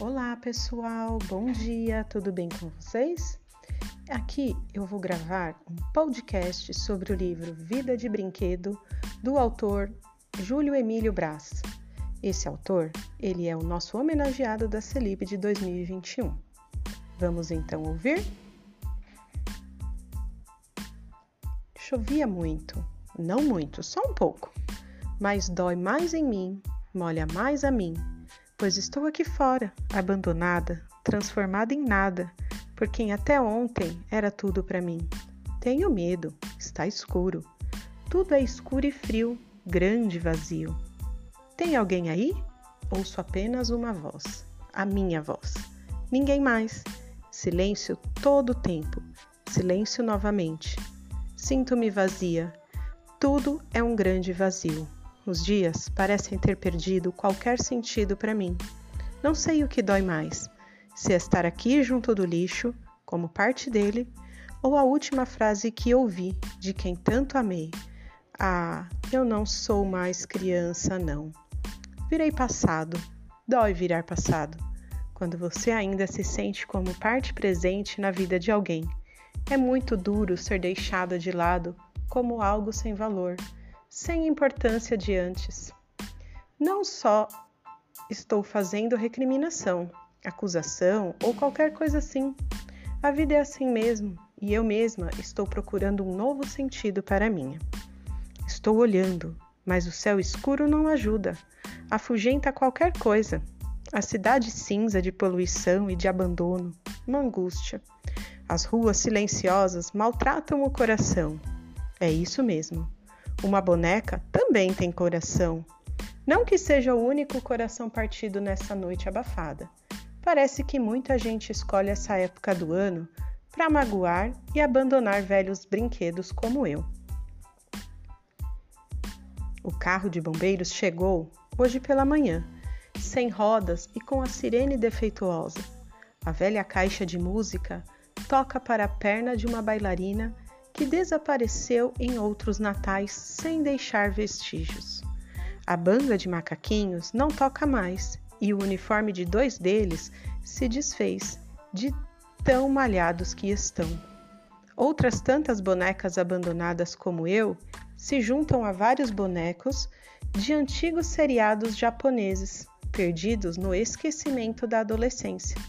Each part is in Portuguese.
Olá pessoal, bom dia, tudo bem com vocês? Aqui eu vou gravar um podcast sobre o livro Vida de Brinquedo do autor Júlio Emílio Braz. Esse autor, ele é o nosso homenageado da Celib de 2021. Vamos então ouvir? Chovia muito, não muito, só um pouco, mas dói mais em mim, molha mais a mim pois estou aqui fora, abandonada, transformada em nada, por quem até ontem era tudo para mim. Tenho medo, está escuro. Tudo é escuro e frio, grande vazio. Tem alguém aí? Ouço apenas uma voz, a minha voz. Ninguém mais. Silêncio todo o tempo. Silêncio novamente. Sinto-me vazia. Tudo é um grande vazio. Os dias parecem ter perdido qualquer sentido para mim. Não sei o que dói mais: se estar aqui junto do lixo, como parte dele, ou a última frase que ouvi de quem tanto amei: Ah, eu não sou mais criança, não. Virei passado. Dói virar passado. Quando você ainda se sente como parte presente na vida de alguém. É muito duro ser deixado de lado como algo sem valor sem importância de antes. Não só estou fazendo recriminação, acusação ou qualquer coisa assim. A vida é assim mesmo e eu mesma estou procurando um novo sentido para a minha. Estou olhando, mas o céu escuro não ajuda, afugenta qualquer coisa. A cidade cinza de poluição e de abandono, uma angústia. As ruas silenciosas maltratam o coração. É isso mesmo. Uma boneca também tem coração. Não que seja o único coração partido nessa noite abafada. Parece que muita gente escolhe essa época do ano para magoar e abandonar velhos brinquedos como eu. O carro de bombeiros chegou hoje pela manhã, sem rodas e com a sirene defeituosa. A velha caixa de música toca para a perna de uma bailarina que desapareceu em outros natais sem deixar vestígios. A banda de macaquinhos não toca mais e o uniforme de dois deles se desfez, de tão malhados que estão. Outras tantas bonecas abandonadas como eu se juntam a vários bonecos de antigos seriados japoneses, perdidos no esquecimento da adolescência.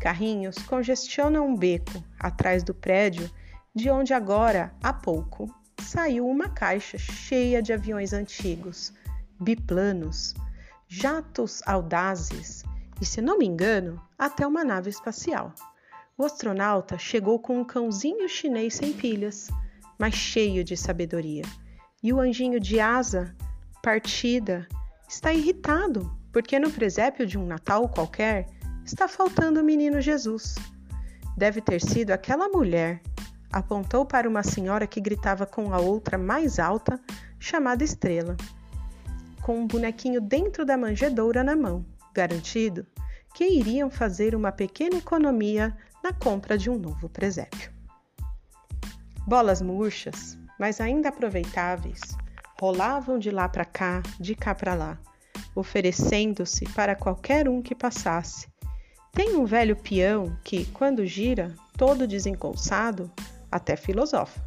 Carrinhos congestionam um beco atrás do prédio de onde agora, há pouco, saiu uma caixa cheia de aviões antigos, biplanos, jatos audazes e, se não me engano, até uma nave espacial. O astronauta chegou com um cãozinho chinês sem pilhas, mas cheio de sabedoria. E o anjinho de asa, partida, está irritado porque no presépio de um Natal qualquer está faltando o menino Jesus. Deve ter sido aquela mulher Apontou para uma senhora que gritava com a outra mais alta, chamada Estrela, com um bonequinho dentro da manjedoura na mão, garantido que iriam fazer uma pequena economia na compra de um novo presépio. Bolas murchas, mas ainda aproveitáveis, rolavam de lá para cá, de cá para lá, oferecendo-se para qualquer um que passasse. Tem um velho peão que, quando gira, todo desencolçado, até filosofa.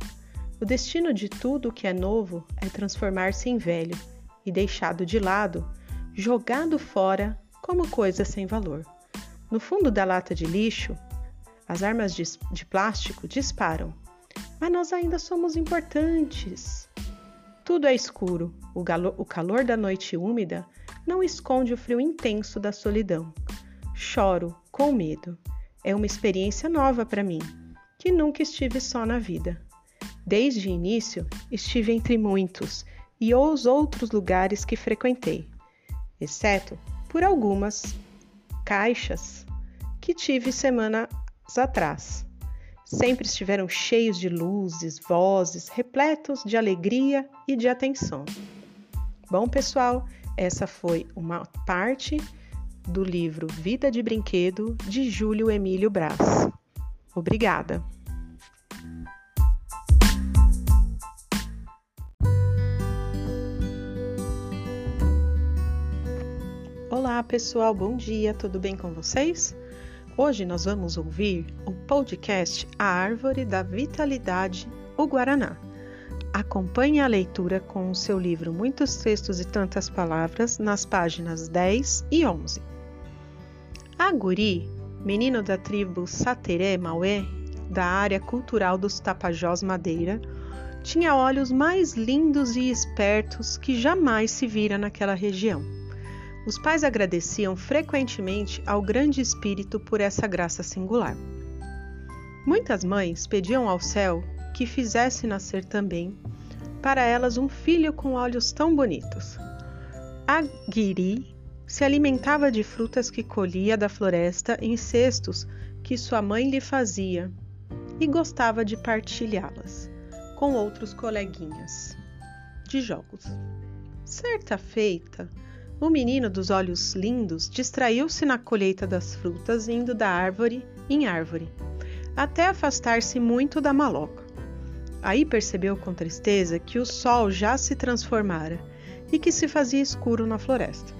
O destino de tudo o que é novo é transformar-se em velho e deixado de lado, jogado fora como coisa sem valor. No fundo da lata de lixo, as armas de, de plástico disparam, mas nós ainda somos importantes. Tudo é escuro, o, galo, o calor da noite úmida não esconde o frio intenso da solidão. Choro com medo. É uma experiência nova para mim que nunca estive só na vida. Desde o início, estive entre muitos e os outros lugares que frequentei, exceto por algumas caixas que tive semanas atrás. Sempre estiveram cheios de luzes, vozes, repletos de alegria e de atenção. Bom, pessoal, essa foi uma parte do livro Vida de Brinquedo de Júlio Emílio Braz. Obrigada! Olá pessoal, bom dia, tudo bem com vocês? Hoje nós vamos ouvir o podcast A Árvore da Vitalidade, o Guaraná. Acompanhe a leitura com o seu livro Muitos Textos e Tantas Palavras nas páginas 10 e 11. Aguri, menino da tribo Sateré Maué, da área cultural dos Tapajós Madeira, tinha olhos mais lindos e espertos que jamais se vira naquela região. Os pais agradeciam frequentemente ao Grande Espírito por essa graça singular. Muitas mães pediam ao céu que fizesse nascer também para elas um filho com olhos tão bonitos. A Guiri se alimentava de frutas que colhia da floresta em cestos que sua mãe lhe fazia e gostava de partilhá-las com outros coleguinhas de jogos. Certa feita, o menino dos olhos lindos distraiu-se na colheita das frutas, indo da árvore em árvore, até afastar-se muito da maloca. Aí percebeu com tristeza que o sol já se transformara e que se fazia escuro na floresta.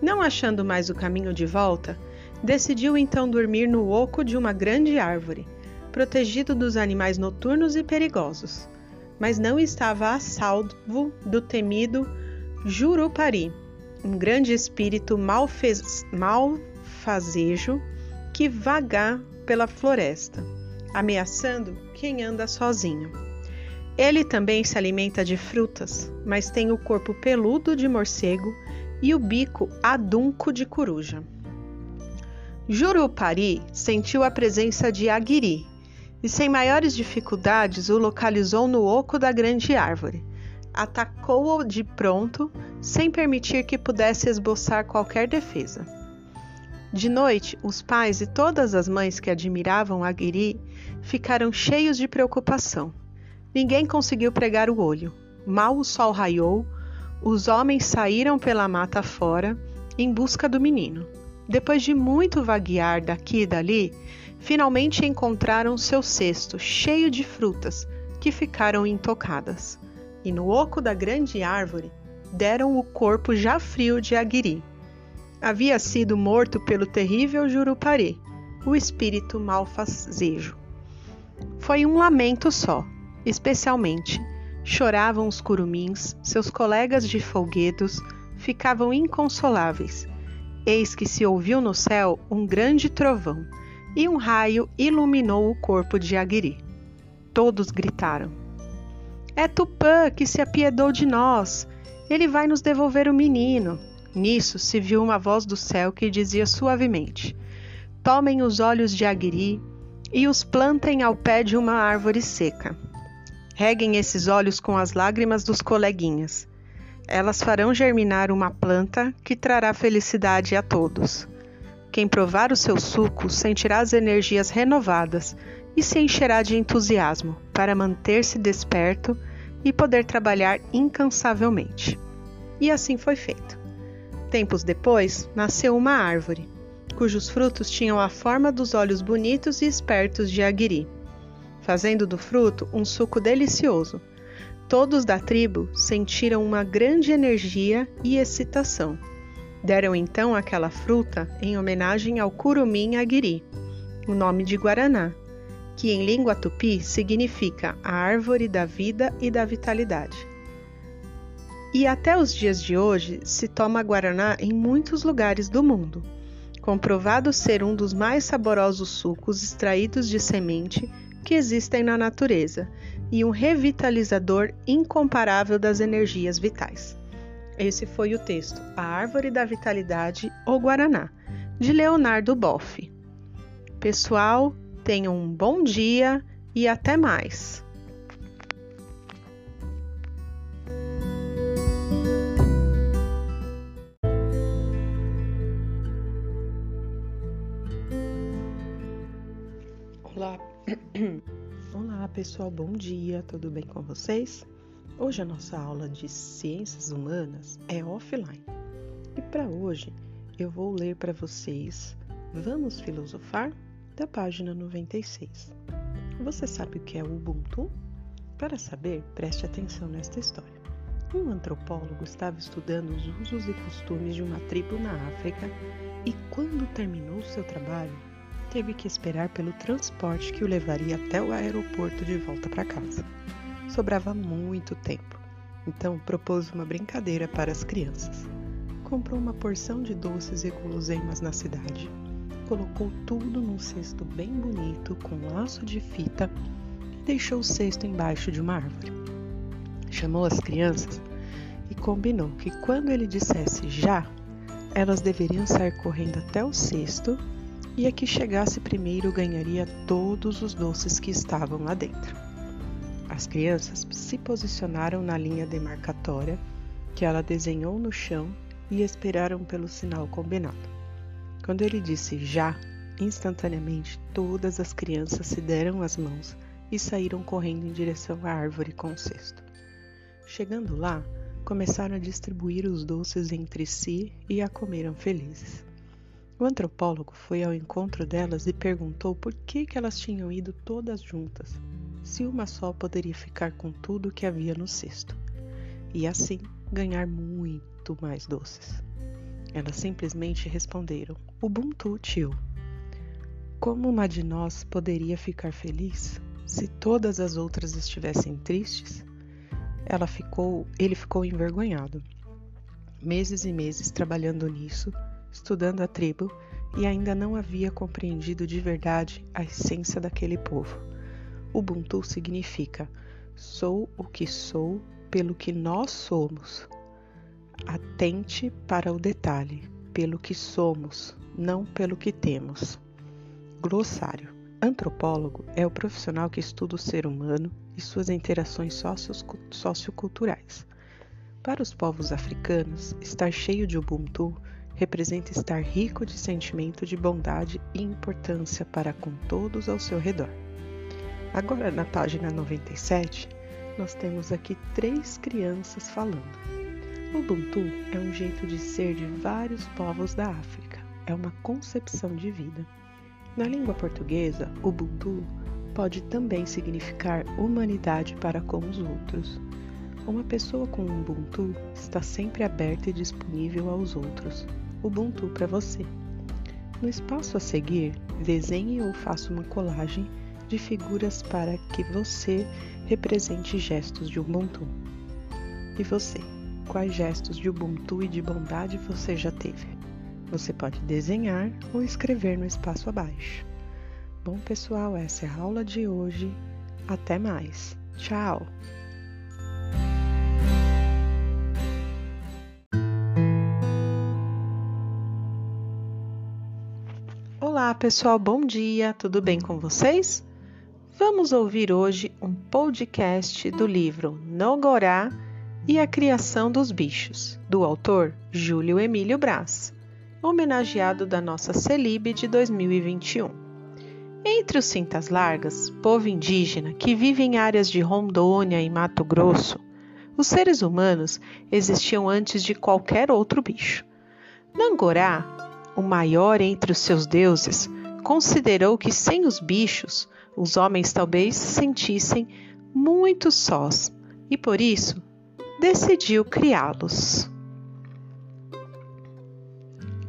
Não achando mais o caminho de volta, decidiu então dormir no oco de uma grande árvore, protegido dos animais noturnos e perigosos, mas não estava a salvo do temido Jurupari, um grande espírito malfazejo que vaga pela floresta, ameaçando quem anda sozinho. Ele também se alimenta de frutas, mas tem o corpo peludo de morcego e o bico adunco de coruja. Jurupari sentiu a presença de Aguiri e, sem maiores dificuldades, o localizou no oco da grande árvore atacou-o de pronto, sem permitir que pudesse esboçar qualquer defesa. De noite, os pais e todas as mães que admiravam Aguiri ficaram cheios de preocupação. Ninguém conseguiu pregar o olho. Mal o sol raiou, os homens saíram pela mata fora em busca do menino. Depois de muito vaguear daqui e dali, finalmente encontraram seu cesto cheio de frutas que ficaram intocadas e no oco da grande árvore deram o corpo já frio de Aguiri. Havia sido morto pelo terrível Jurupari, o espírito malfazejo. Foi um lamento só, especialmente. Choravam os curumins, seus colegas de folguedos ficavam inconsoláveis. Eis que se ouviu no céu um grande trovão, e um raio iluminou o corpo de Aguiri. Todos gritaram. É Tupã que se apiedou de nós. Ele vai nos devolver o menino. Nisso se viu uma voz do céu que dizia suavemente: Tomem os olhos de Aguiri e os plantem ao pé de uma árvore seca. Reguem esses olhos com as lágrimas dos coleguinhas. Elas farão germinar uma planta que trará felicidade a todos. Quem provar o seu suco sentirá as energias renovadas e se encherá de entusiasmo para manter-se desperto e poder trabalhar incansavelmente. E assim foi feito. Tempos depois, nasceu uma árvore, cujos frutos tinham a forma dos olhos bonitos e espertos de Aguiri, fazendo do fruto um suco delicioso. Todos da tribo sentiram uma grande energia e excitação. Deram então aquela fruta em homenagem ao curumim Aguiri, o nome de Guaraná, que em língua tupi significa a árvore da vida e da vitalidade. E até os dias de hoje se toma guaraná em muitos lugares do mundo, comprovado ser um dos mais saborosos sucos extraídos de semente que existem na natureza e um revitalizador incomparável das energias vitais. Esse foi o texto A Árvore da Vitalidade ou Guaraná, de Leonardo Boff. Pessoal, Tenham um bom dia e até mais! Olá, olá pessoal, bom dia, tudo bem com vocês? Hoje a nossa aula de Ciências Humanas é offline e para hoje eu vou ler para vocês Vamos Filosofar? da página 96. Você sabe o que é o Ubuntu? Para saber, preste atenção nesta história. Um antropólogo estava estudando os usos e costumes de uma tribo na África e, quando terminou seu trabalho, teve que esperar pelo transporte que o levaria até o aeroporto de volta para casa. Sobrava muito tempo, então propôs uma brincadeira para as crianças. Comprou uma porção de doces e guloseimas na cidade, colocou tudo num cesto bem bonito com laço de fita e deixou o cesto embaixo de uma árvore. Chamou as crianças e combinou que quando ele dissesse já, elas deveriam sair correndo até o cesto e a que chegasse primeiro ganharia todos os doces que estavam lá dentro. As crianças se posicionaram na linha demarcatória que ela desenhou no chão e esperaram pelo sinal combinado. Quando ele disse já, instantaneamente todas as crianças se deram as mãos e saíram correndo em direção à árvore com o cesto. Chegando lá, começaram a distribuir os doces entre si e a comeram felizes. O antropólogo foi ao encontro delas e perguntou por que, que elas tinham ido todas juntas, se uma só poderia ficar com tudo que havia no cesto, e assim ganhar muito mais doces. Elas simplesmente responderam: Ubuntu, tio. Como uma de nós poderia ficar feliz se todas as outras estivessem tristes? Ela ficou, ele ficou envergonhado. Meses e meses trabalhando nisso, estudando a tribo, e ainda não havia compreendido de verdade a essência daquele povo. Ubuntu significa sou o que sou pelo que nós somos. Atente para o detalhe, pelo que somos, não pelo que temos. Glossário. Antropólogo é o profissional que estuda o ser humano e suas interações socioculturais. Para os povos africanos, estar cheio de Ubuntu representa estar rico de sentimento de bondade e importância para com todos ao seu redor. Agora, na página 97, nós temos aqui três crianças falando. Ubuntu é um jeito de ser de vários povos da África, é uma concepção de vida. Na língua portuguesa, Ubuntu pode também significar humanidade para com os outros. Uma pessoa com Ubuntu está sempre aberta e disponível aos outros. Ubuntu para você. No espaço a seguir, desenhe ou faça uma colagem de figuras para que você represente gestos de Ubuntu. E você? Quais gestos de Ubuntu e de bondade você já teve? Você pode desenhar ou escrever no espaço abaixo. Bom, pessoal, essa é a aula de hoje. Até mais. Tchau! Olá, pessoal, bom dia, tudo bem com vocês? Vamos ouvir hoje um podcast do livro Nogorá e a Criação dos Bichos, do autor Júlio Emílio Braz homenageado da nossa Celibe de 2021. Entre os cintas largas, povo indígena que vive em áreas de Rondônia e Mato Grosso, os seres humanos existiam antes de qualquer outro bicho. Nangorá, o maior entre os seus deuses, considerou que sem os bichos, os homens talvez se sentissem muito sós e por isso decidiu criá-los.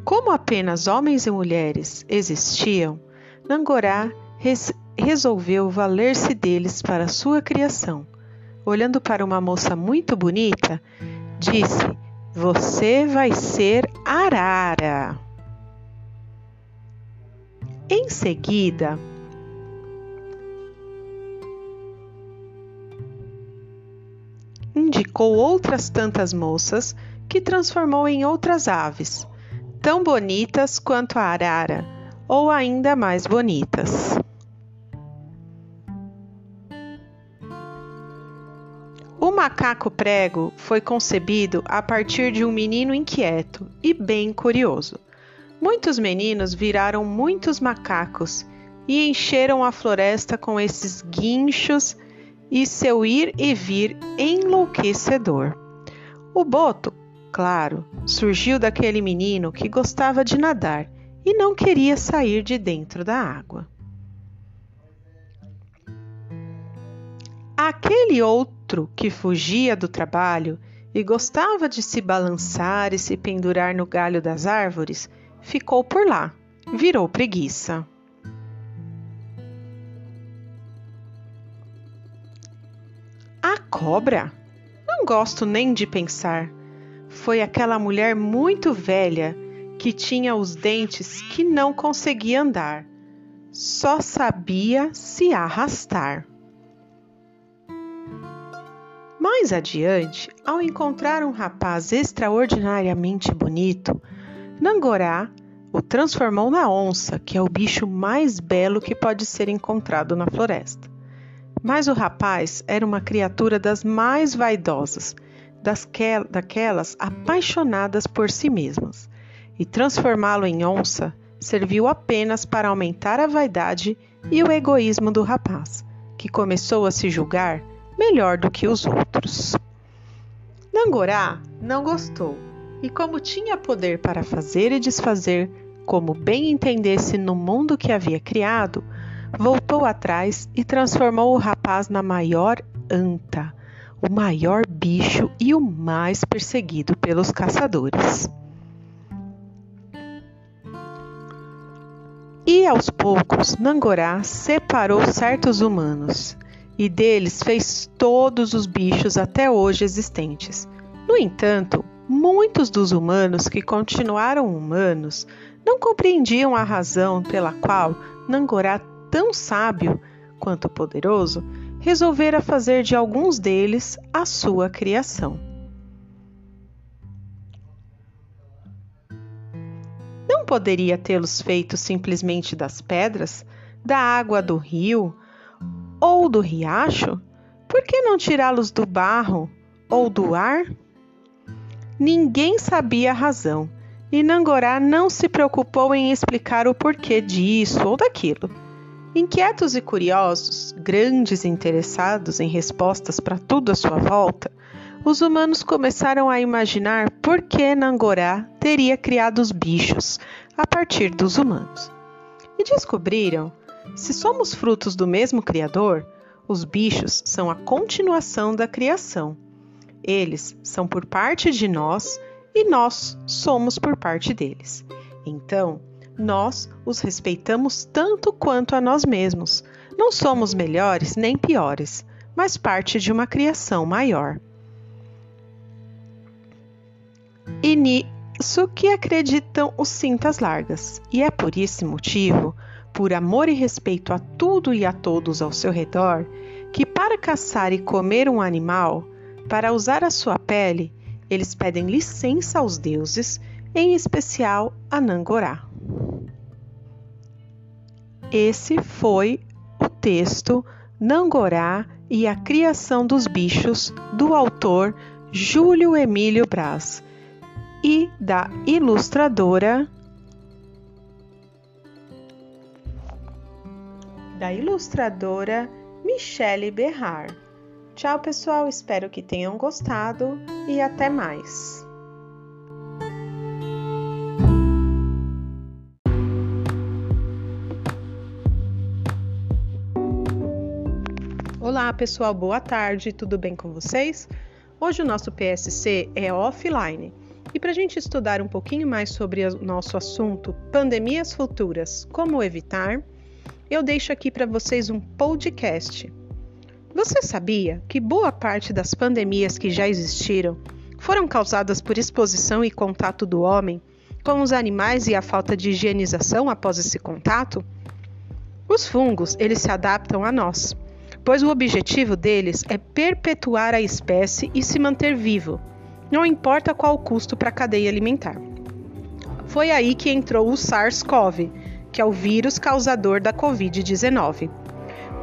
Como apenas homens e mulheres existiam, Nangorá res resolveu valer-se deles para sua criação. Olhando para uma moça muito bonita, disse: Você vai ser Arara. Em seguida, indicou outras tantas moças que transformou em outras aves tão bonitas quanto a arara, ou ainda mais bonitas. O macaco prego foi concebido a partir de um menino inquieto e bem curioso. Muitos meninos viraram muitos macacos e encheram a floresta com esses guinchos e seu ir e vir enlouquecedor. O boto claro, surgiu daquele menino que gostava de nadar e não queria sair de dentro da água. Aquele outro que fugia do trabalho e gostava de se balançar e se pendurar no galho das árvores, ficou por lá, virou preguiça. A cobra? Não gosto nem de pensar. Foi aquela mulher muito velha que tinha os dentes que não conseguia andar, só sabia se arrastar. Mais adiante, ao encontrar um rapaz extraordinariamente bonito, Nangorá o transformou na onça, que é o bicho mais belo que pode ser encontrado na floresta. Mas o rapaz era uma criatura das mais vaidosas, das daquelas apaixonadas por si mesmas, e transformá-lo em onça serviu apenas para aumentar a vaidade e o egoísmo do rapaz, que começou a se julgar melhor do que os outros. Nangorá não gostou, e como tinha poder para fazer e desfazer como bem entendesse no mundo que havia criado, voltou atrás e transformou o rapaz na maior anta, o maior bicho e o mais perseguido pelos caçadores. E aos poucos, Nangorá separou certos humanos e deles fez todos os bichos até hoje existentes. No entanto, muitos dos humanos que continuaram humanos não compreendiam a razão pela qual Nangorá, tão sábio quanto poderoso, resolvera fazer de alguns deles a sua criação. Não poderia tê-los feito simplesmente das pedras, da água do rio ou do riacho? Por que não tirá-los do barro ou do ar? Ninguém sabia a razão, e Nangorá não se preocupou em explicar o porquê disso ou daquilo. Inquietos e curiosos, grandes interessados em respostas para tudo à sua volta, os humanos começaram a imaginar por que Nangorá teria criado os bichos a partir dos humanos. E descobriram, se somos frutos do mesmo Criador, os bichos são a continuação da criação. Eles são por parte de nós e nós somos por parte deles. Então, nós os respeitamos tanto quanto a nós mesmos. Não somos melhores nem piores, mas parte de uma criação maior. E nisso que acreditam os cintas largas. E é por esse motivo, por amor e respeito a tudo e a todos ao seu redor, que para caçar e comer um animal, para usar a sua pele, eles pedem licença aos deuses, em especial a Nangorá. Esse foi o texto Nangorá e a Criação dos Bichos, do autor Júlio Emílio Braz e da ilustradora da ilustradora Michele Berrar. Tchau, pessoal, espero que tenham gostado e até mais. Olá, pessoal, boa tarde, tudo bem com vocês? Hoje o nosso PSC é offline e para a gente estudar um pouquinho mais sobre o nosso assunto pandemias futuras, como evitar, eu deixo aqui para vocês um podcast. Você sabia que boa parte das pandemias que já existiram foram causadas por exposição e contato do homem com os animais e a falta de higienização após esse contato? Os fungos, eles se adaptam a nós, pois o objetivo deles é perpetuar a espécie e se manter vivo não importa qual o custo para a cadeia alimentar. Foi aí que entrou o SARS-CoV, que é o vírus causador da Covid-19.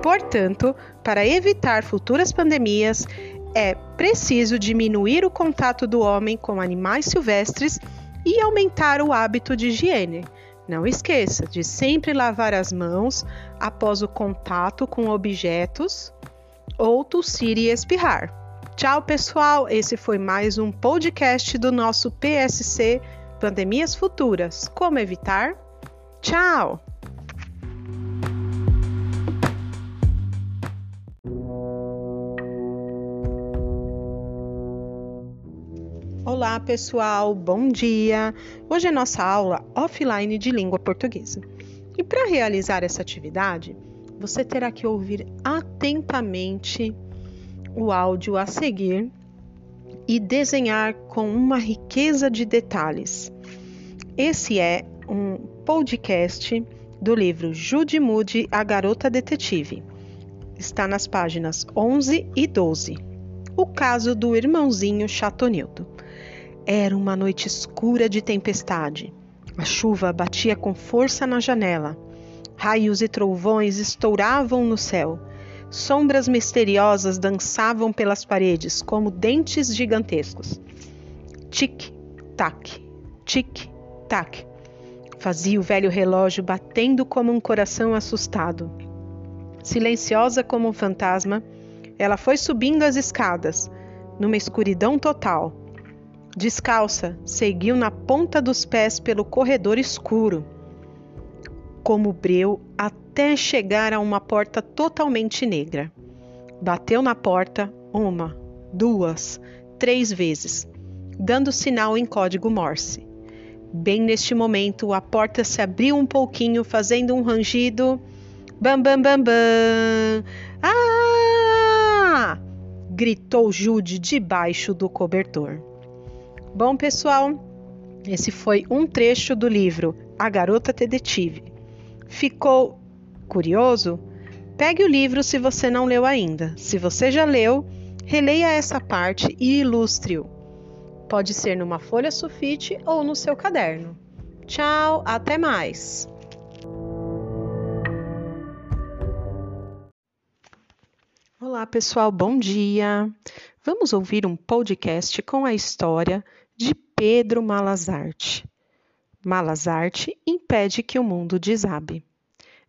Portanto, para evitar futuras pandemias, é preciso diminuir o contato do homem com animais silvestres e aumentar o hábito de higiene. Não esqueça de sempre lavar as mãos após o contato com objetos ou tossir e espirrar. Tchau, pessoal! Esse foi mais um podcast do nosso PSC Pandemias Futuras. Como evitar? Tchau! Olá, pessoal, bom dia! Hoje é nossa aula offline de língua portuguesa. E para realizar essa atividade, você terá que ouvir atentamente o áudio a seguir e desenhar com uma riqueza de detalhes. Esse é um podcast do livro Jude Moody, A Garota Detetive. Está nas páginas 11 e 12. O caso do irmãozinho Chatonildo. Era uma noite escura de tempestade. A chuva batia com força na janela. Raios e trovões estouravam no céu. Sombras misteriosas dançavam pelas paredes como dentes gigantescos. Tic-tac, tic-tac. Fazia o velho relógio batendo como um coração assustado. Silenciosa como um fantasma, ela foi subindo as escadas, numa escuridão total Descalça, seguiu na ponta dos pés pelo corredor escuro, como breu até chegar a uma porta totalmente negra. Bateu na porta uma, duas, três vezes, dando sinal em código Morse. Bem neste momento, a porta se abriu um pouquinho, fazendo um rangido. Bam, bam, bam, bam! Ah! gritou Jude debaixo do cobertor. Bom, pessoal, esse foi um trecho do livro A Garota Detetive. Ficou curioso? Pegue o livro se você não leu ainda. Se você já leu, releia essa parte e ilustre-o. Pode ser numa folha sulfite ou no seu caderno. Tchau, até mais! Olá, pessoal, bom dia! Vamos ouvir um podcast com a história de Pedro Malazarte. Malazarte impede que o mundo desabe.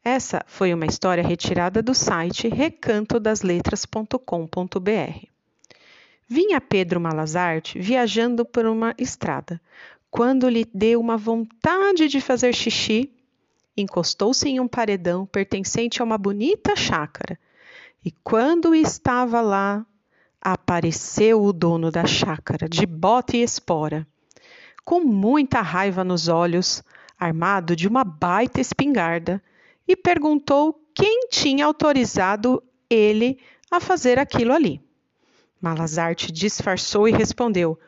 Essa foi uma história retirada do site recantodasletras.com.br. Vinha Pedro Malazarte viajando por uma estrada, quando lhe deu uma vontade de fazer xixi, encostou-se em um paredão pertencente a uma bonita chácara, e quando estava lá, apareceu o dono da chácara, de bota e espora, com muita raiva nos olhos, armado de uma baita espingarda, e perguntou quem tinha autorizado ele a fazer aquilo ali. Malazarte disfarçou e respondeu: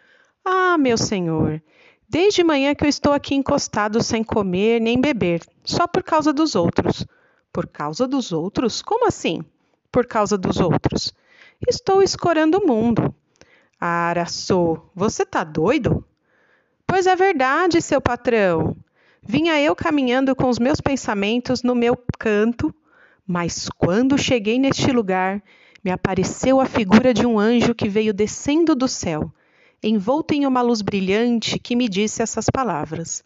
Ah, meu senhor, desde manhã que eu estou aqui encostado sem comer nem beber, só por causa dos outros. Por causa dos outros? Como assim? Por causa dos outros? Estou escorando o mundo. Araçô, você tá doido? Pois é verdade, seu patrão. Vinha eu caminhando com os meus pensamentos no meu canto, mas quando cheguei neste lugar, me apareceu a figura de um anjo que veio descendo do céu, envolto em uma luz brilhante que me disse essas palavras: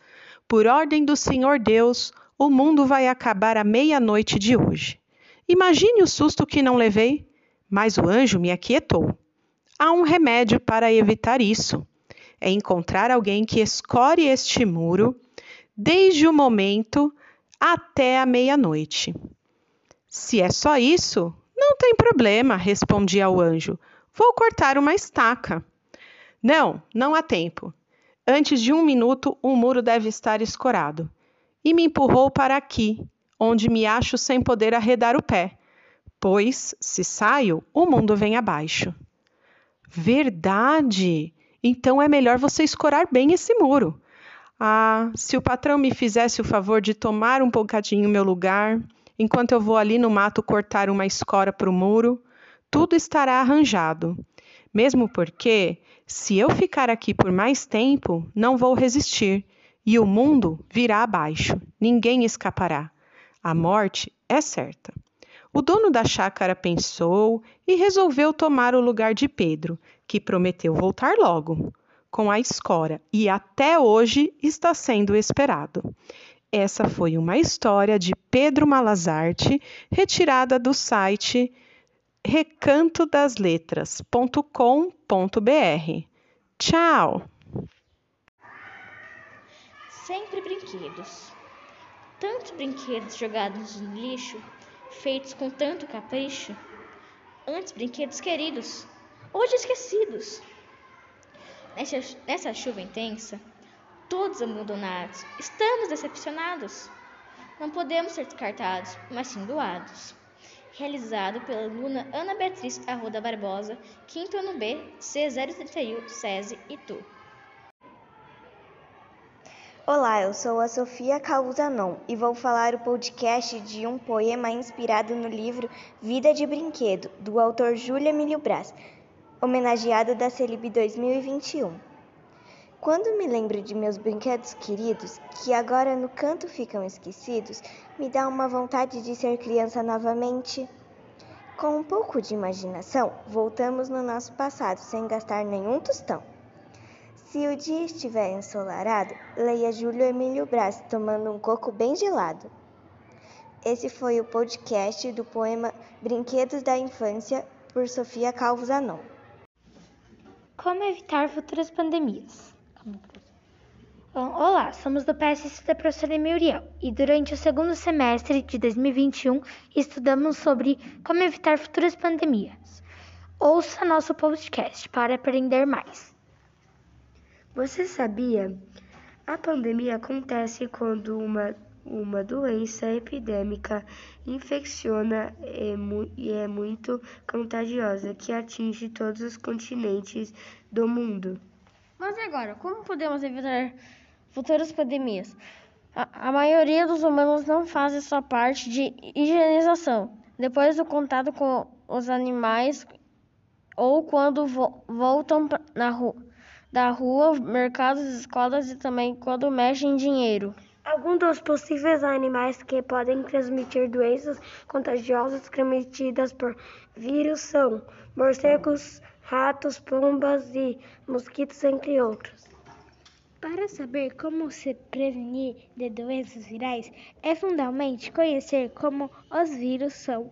Por ordem do Senhor Deus, o mundo vai acabar à meia-noite de hoje. Imagine o susto que não levei. Mas o anjo me aquietou. Há um remédio para evitar isso. É encontrar alguém que escore este muro desde o momento até a meia-noite. Se é só isso, não tem problema, respondi ao anjo. Vou cortar uma estaca. Não, não há tempo. Antes de um minuto, o muro deve estar escorado. E me empurrou para aqui, onde me acho sem poder arredar o pé pois, se saio, o mundo vem abaixo. Verdade! Então é melhor você escorar bem esse muro. Ah, se o patrão me fizesse o favor de tomar um bocadinho meu lugar, enquanto eu vou ali no mato cortar uma escora para o muro, tudo estará arranjado. Mesmo porque, se eu ficar aqui por mais tempo, não vou resistir e o mundo virá abaixo. Ninguém escapará. A morte é certa. O dono da chácara pensou e resolveu tomar o lugar de Pedro, que prometeu voltar logo, com a escora, e até hoje está sendo esperado. Essa foi uma história de Pedro Malazarte, retirada do site recantodasletras.com.br. Tchau! Sempre brinquedos. Tantos brinquedos jogados no lixo feitos com tanto capricho, antes brinquedos queridos, hoje esquecidos. Nessa chuva intensa, todos abandonados, estamos decepcionados. Não podemos ser descartados, mas sim doados. Realizado pela aluna Ana Beatriz Arruda Barbosa, quinto ano B, C031, SESI, Itu. Olá, eu sou a Sofia Causanon e vou falar o podcast de um poema inspirado no livro Vida de Brinquedo, do autor Júlia Emílio Brás, homenageado da Celib 2021. Quando me lembro de meus brinquedos queridos, que agora no canto ficam esquecidos, me dá uma vontade de ser criança novamente. Com um pouco de imaginação, voltamos no nosso passado sem gastar nenhum tostão. Se o dia estiver ensolarado, leia Júlio Emílio Brás tomando um coco bem gelado. Esse foi o podcast do poema Brinquedos da Infância, por Sofia Calvo Zanon. Como evitar futuras pandemias? Olá, somos do PSC da professora Muriel e durante o segundo semestre de 2021 estudamos sobre como evitar futuras pandemias. Ouça nosso podcast para aprender mais. Você sabia? A pandemia acontece quando uma, uma doença epidêmica infecciona e é muito contagiosa que atinge todos os continentes do mundo. Mas agora, como podemos evitar futuras pandemias? A, a maioria dos humanos não faz sua parte de higienização. Depois do contato com os animais ou quando vo voltam na rua da rua, mercados, escolas e também quando mexem em dinheiro. Alguns dos possíveis animais que podem transmitir doenças contagiosas transmitidas por vírus são morcegos, ratos, pombas e mosquitos, entre outros. Para saber como se prevenir de doenças virais, é fundamental conhecer como os vírus são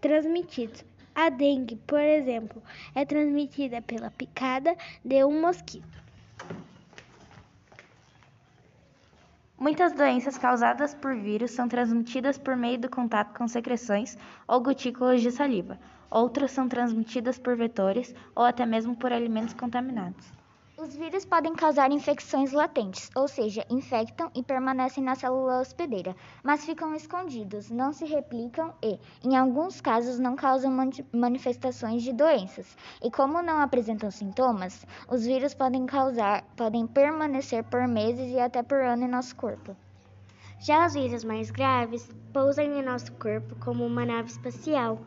transmitidos. A dengue, por exemplo, é transmitida pela picada de um mosquito. Muitas doenças causadas por vírus são transmitidas por meio do contato com secreções ou gotículas de saliva. Outras são transmitidas por vetores ou até mesmo por alimentos contaminados. Os vírus podem causar infecções latentes, ou seja, infectam e permanecem na célula hospedeira, mas ficam escondidos, não se replicam e, em alguns casos, não causam manifestações de doenças. E como não apresentam sintomas, os vírus podem causar, podem permanecer por meses e até por ano em nosso corpo. Já os vírus mais graves pousam em nosso corpo como uma nave espacial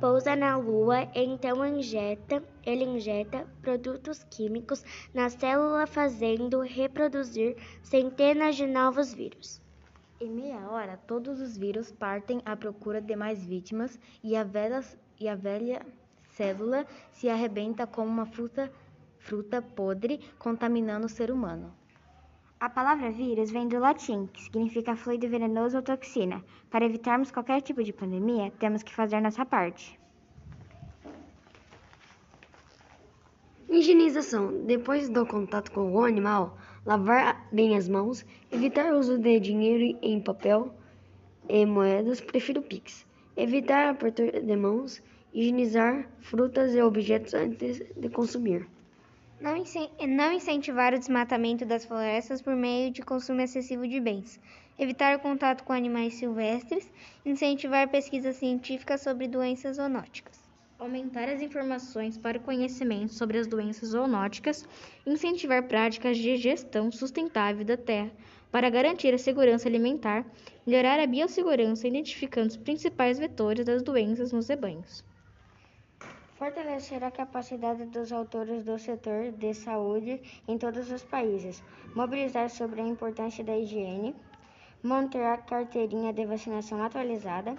pousa na Lua então injeta, ele injeta produtos químicos na célula fazendo reproduzir centenas de novos vírus. Em meia hora, todos os vírus partem à procura de mais vítimas e a velha, e a velha célula se arrebenta como uma fruta, fruta podre, contaminando o ser humano. A palavra vírus vem do latim, que significa fluido venenoso ou toxina. Para evitarmos qualquer tipo de pandemia, temos que fazer nossa parte. Higienização. Depois do contato com o animal, lavar bem as mãos, evitar o uso de dinheiro em papel e moedas, prefiro Pix. Evitar apertar de mãos, higienizar frutas e objetos antes de consumir. Não incentivar o desmatamento das florestas por meio de consumo excessivo de bens. Evitar o contato com animais silvestres. Incentivar pesquisas científicas sobre doenças zoonóticas. Aumentar as informações para o conhecimento sobre as doenças zoonóticas. Incentivar práticas de gestão sustentável da terra para garantir a segurança alimentar. Melhorar a biossegurança identificando os principais vetores das doenças nos rebanhos. Fortalecer a capacidade dos autores do setor de saúde em todos os países. Mobilizar sobre a importância da higiene. Manter a carteirinha de vacinação atualizada.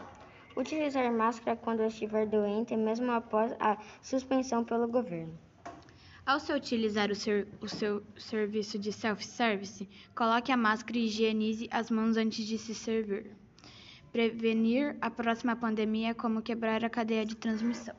Utilizar máscara quando estiver doente, mesmo após a suspensão pelo governo. Ao se utilizar o, ser, o seu serviço de self-service, coloque a máscara e higienize as mãos antes de se servir. Prevenir a próxima pandemia é como quebrar a cadeia de transmissão.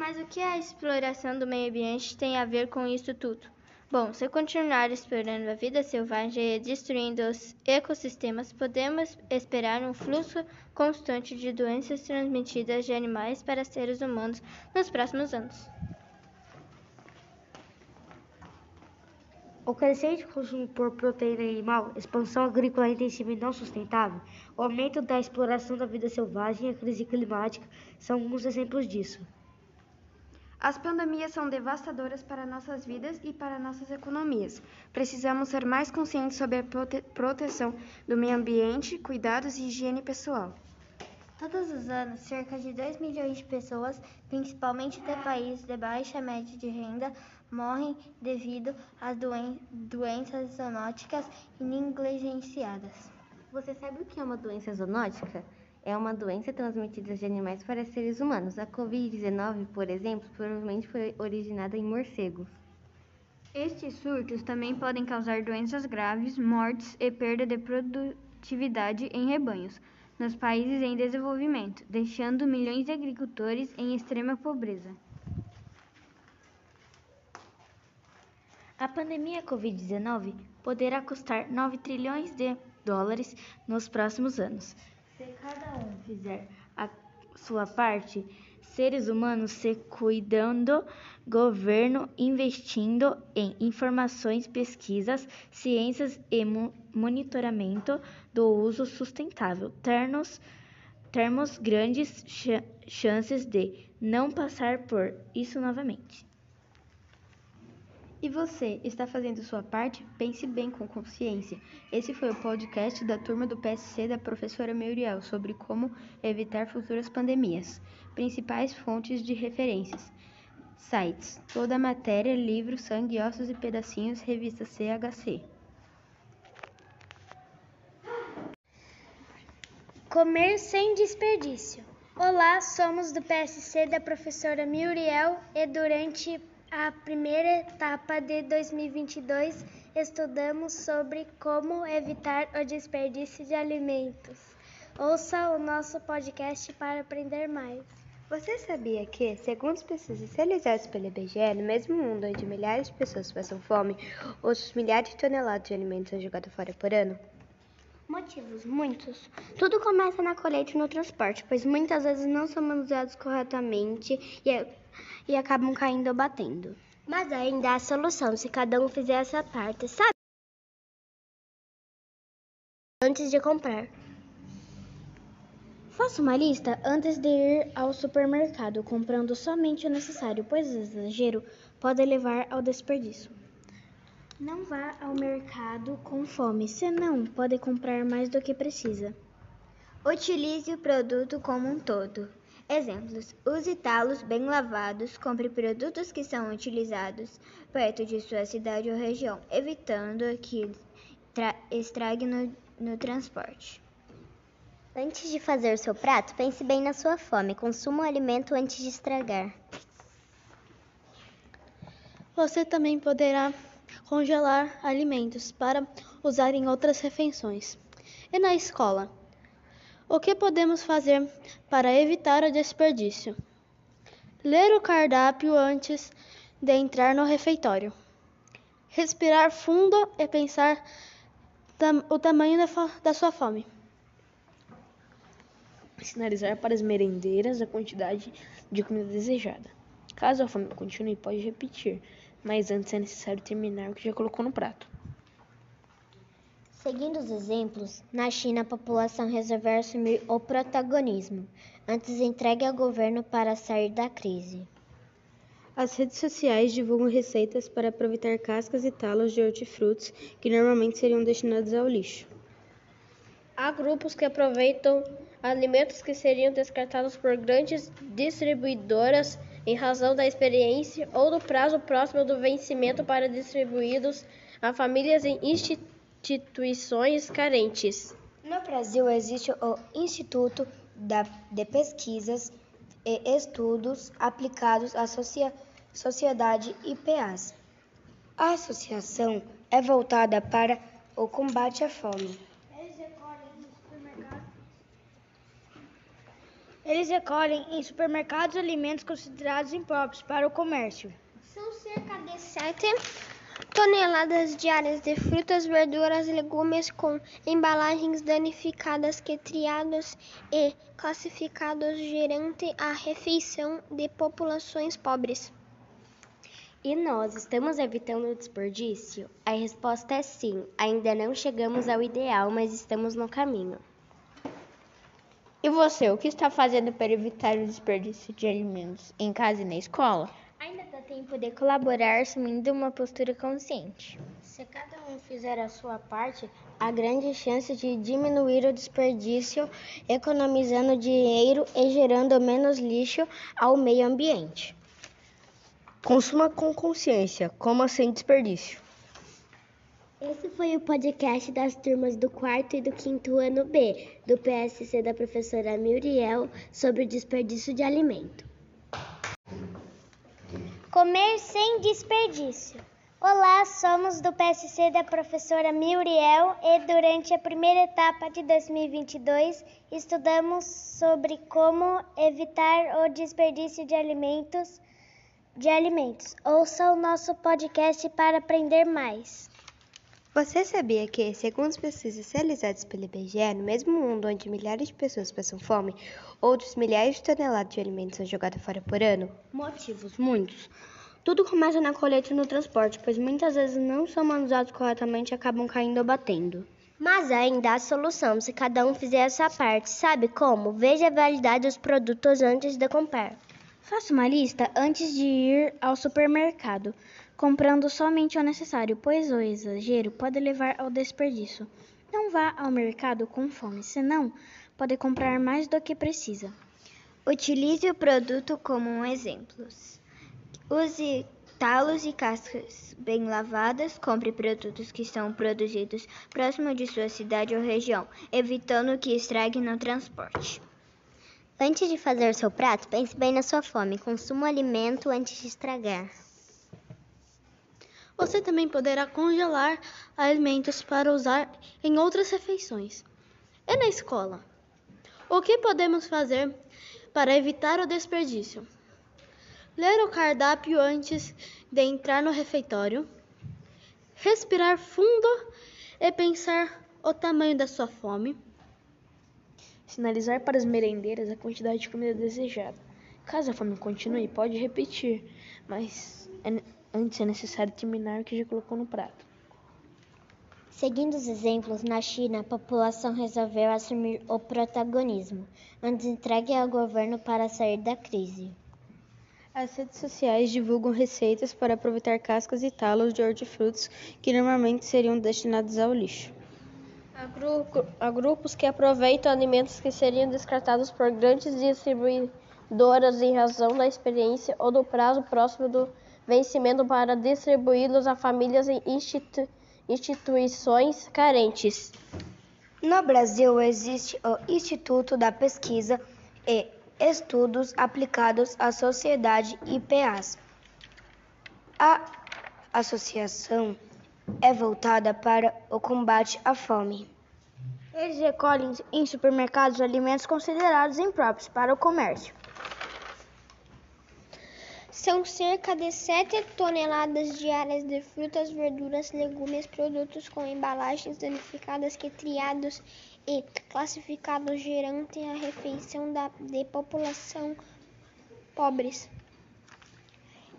Mas o que a exploração do meio ambiente tem a ver com isso tudo? Bom, se continuar explorando a vida selvagem e destruindo os ecossistemas, podemos esperar um fluxo constante de doenças transmitidas de animais para seres humanos nos próximos anos. O crescente consumo por proteína animal, expansão agrícola intensiva e não sustentável, o aumento da exploração da vida selvagem e a crise climática são alguns exemplos disso. As pandemias são devastadoras para nossas vidas e para nossas economias. Precisamos ser mais conscientes sobre a prote proteção do meio ambiente, cuidados e higiene pessoal. Todos os anos, cerca de 2 milhões de pessoas, principalmente de países de baixa média de renda, morrem devido às doen doenças zoonóticas e negligenciadas. Você sabe o que é uma doença zoonótica? É uma doença transmitida de animais para seres humanos. A Covid-19, por exemplo, provavelmente foi originada em morcegos. Estes surtos também podem causar doenças graves, mortes e perda de produtividade em rebanhos nos países em desenvolvimento, deixando milhões de agricultores em extrema pobreza. A pandemia Covid-19 poderá custar 9 trilhões de dólares nos próximos anos. Se cada um fizer a sua parte, seres humanos se cuidando, governo investindo em informações, pesquisas, ciências e monitoramento do uso sustentável, termos, termos grandes ch chances de não passar por isso novamente. E você, está fazendo sua parte? Pense bem com consciência. Esse foi o podcast da turma do PSC da professora Muriel sobre como evitar futuras pandemias. Principais fontes de referências. Sites. Toda a matéria, livro, sangue, ossos e pedacinhos, revista CHC. Comer sem desperdício. Olá, somos do PSC da professora Muriel e durante a primeira etapa de 2022, estudamos sobre como evitar o desperdício de alimentos. Ouça o nosso podcast para aprender mais. Você sabia que, segundo pesquisas realizadas pelo IBGE, no mesmo mundo onde milhares de pessoas passam fome, outros milhares de toneladas de alimentos são jogados fora por ano? Motivos, muitos. Tudo começa na colheita e no transporte, pois muitas vezes não são manuseados corretamente e e acabam caindo ou batendo. Mas ainda há solução se cada um fizer essa parte, sabe? Antes de comprar. Faça uma lista antes de ir ao supermercado, comprando somente o necessário, pois o exagero pode levar ao desperdício. Não vá ao mercado com fome, senão pode comprar mais do que precisa. Utilize o produto como um todo. Exemplos: use talos bem lavados, compre produtos que são utilizados perto de sua cidade ou região, evitando que estrague no, no transporte. Antes de fazer seu prato, pense bem na sua fome. Consuma o alimento antes de estragar. Você também poderá congelar alimentos para usar em outras refeições. E na escola? O que podemos fazer para evitar o desperdício? Ler o cardápio antes de entrar no refeitório. Respirar fundo e pensar tam o tamanho da, da sua fome. Sinalizar para as merendeiras a quantidade de comida desejada. Caso a fome continue, pode repetir, mas antes é necessário terminar o que já colocou no prato. Seguindo os exemplos, na China a população resolveu assumir o protagonismo, antes entregue ao governo para sair da crise. As redes sociais divulgam receitas para aproveitar cascas e talos de hortifrutos que normalmente seriam destinados ao lixo. Há grupos que aproveitam alimentos que seriam descartados por grandes distribuidoras em razão da experiência ou do prazo próximo do vencimento para distribuídos a famílias em instituições instituições carentes. No Brasil existe o Instituto de Pesquisas e Estudos Aplicados à Sociedade IPAs. A associação é voltada para o combate à fome. Eles recolhem em supermercados alimentos considerados impróprios para o comércio. São cerca de 7 toneladas diárias de frutas, verduras e legumes com embalagens danificadas que triados e classificados durante a refeição de populações pobres. E nós estamos evitando o desperdício? A resposta é sim. Ainda não chegamos ao ideal, mas estamos no caminho. E você, o que está fazendo para evitar o desperdício de alimentos em casa e na escola? Ainda dá tempo de colaborar assumindo uma postura consciente. Se cada um fizer a sua parte, há grande chance de diminuir o desperdício, economizando dinheiro e gerando menos lixo ao meio ambiente. Consuma com consciência, coma sem desperdício. Esse foi o podcast das turmas do quarto e do quinto ano B, do PSC da professora Muriel, sobre o desperdício de alimento. Comer sem desperdício. Olá, somos do PSC da professora Muriel e durante a primeira etapa de 2022 estudamos sobre como evitar o desperdício de alimentos de alimentos. Ouça o nosso podcast para aprender mais. Você sabia que, segundo as pesquisas realizadas pelo IBGE, no mesmo mundo onde milhares de pessoas passam fome, outros milhares de toneladas de alimentos são jogados fora por ano? Motivos, muitos. Tudo começa na colheita e no transporte, pois muitas vezes não são manuseados corretamente e acabam caindo ou batendo. Mas ainda há solução se cada um fizer a sua parte. Sabe como? Veja a validade dos produtos antes de comprar. Faça uma lista antes de ir ao supermercado, comprando somente o necessário, pois o exagero pode levar ao desperdício. Não vá ao mercado com fome, senão pode comprar mais do que precisa. Utilize o produto como um exemplo. Use talos e cascas bem lavadas. Compre produtos que são produzidos próximo de sua cidade ou região, evitando que estrague no transporte. Antes de fazer seu prato, pense bem na sua fome. Consuma o alimento antes de estragar. Você também poderá congelar alimentos para usar em outras refeições. E na escola? O que podemos fazer para evitar o desperdício? Ler o cardápio antes de entrar no refeitório. Respirar fundo e pensar o tamanho da sua fome Sinalizar para as merendeiras a quantidade de comida desejada. Caso a fome continue, pode repetir, mas é, antes é necessário terminar o que já colocou no prato. Seguindo os exemplos, na China, a população resolveu assumir o protagonismo, antes entregue ao governo para sair da crise. As redes sociais divulgam receitas para aproveitar cascas e talos de hortifrutos que normalmente seriam destinados ao lixo. Há, grupo, há grupos que aproveitam alimentos que seriam descartados por grandes distribuidoras em razão da experiência ou do prazo próximo do vencimento para distribuí-los a famílias e institu instituições carentes. No Brasil existe o Instituto da Pesquisa e Estudos Aplicados à Sociedade IPAs. A associação é voltada para o combate à fome. Eles recolhem em supermercados alimentos considerados impróprios para o comércio. São cerca de 7 toneladas diárias de frutas, verduras, legumes, produtos com embalagens danificadas que triados e classificados durante a refeição da, de população pobres.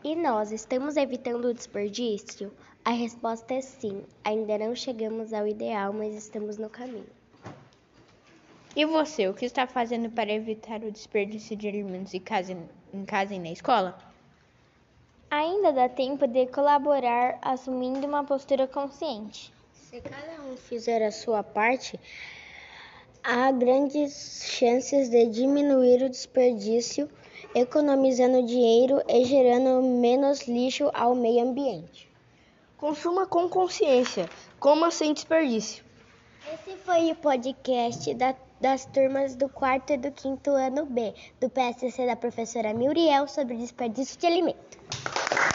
E nós estamos evitando o desperdício? A resposta é sim. Ainda não chegamos ao ideal, mas estamos no caminho. E você, o que está fazendo para evitar o desperdício de alimentos em casa, em casa e na escola? Ainda dá tempo de colaborar assumindo uma postura consciente. Se cada um fizer a sua parte, há grandes chances de diminuir o desperdício, economizando dinheiro e gerando menos lixo ao meio ambiente. Consuma com consciência, coma sem desperdício. Esse foi o podcast da, das turmas do quarto e do quinto ano B, do PSC da professora Muriel sobre desperdício de alimento.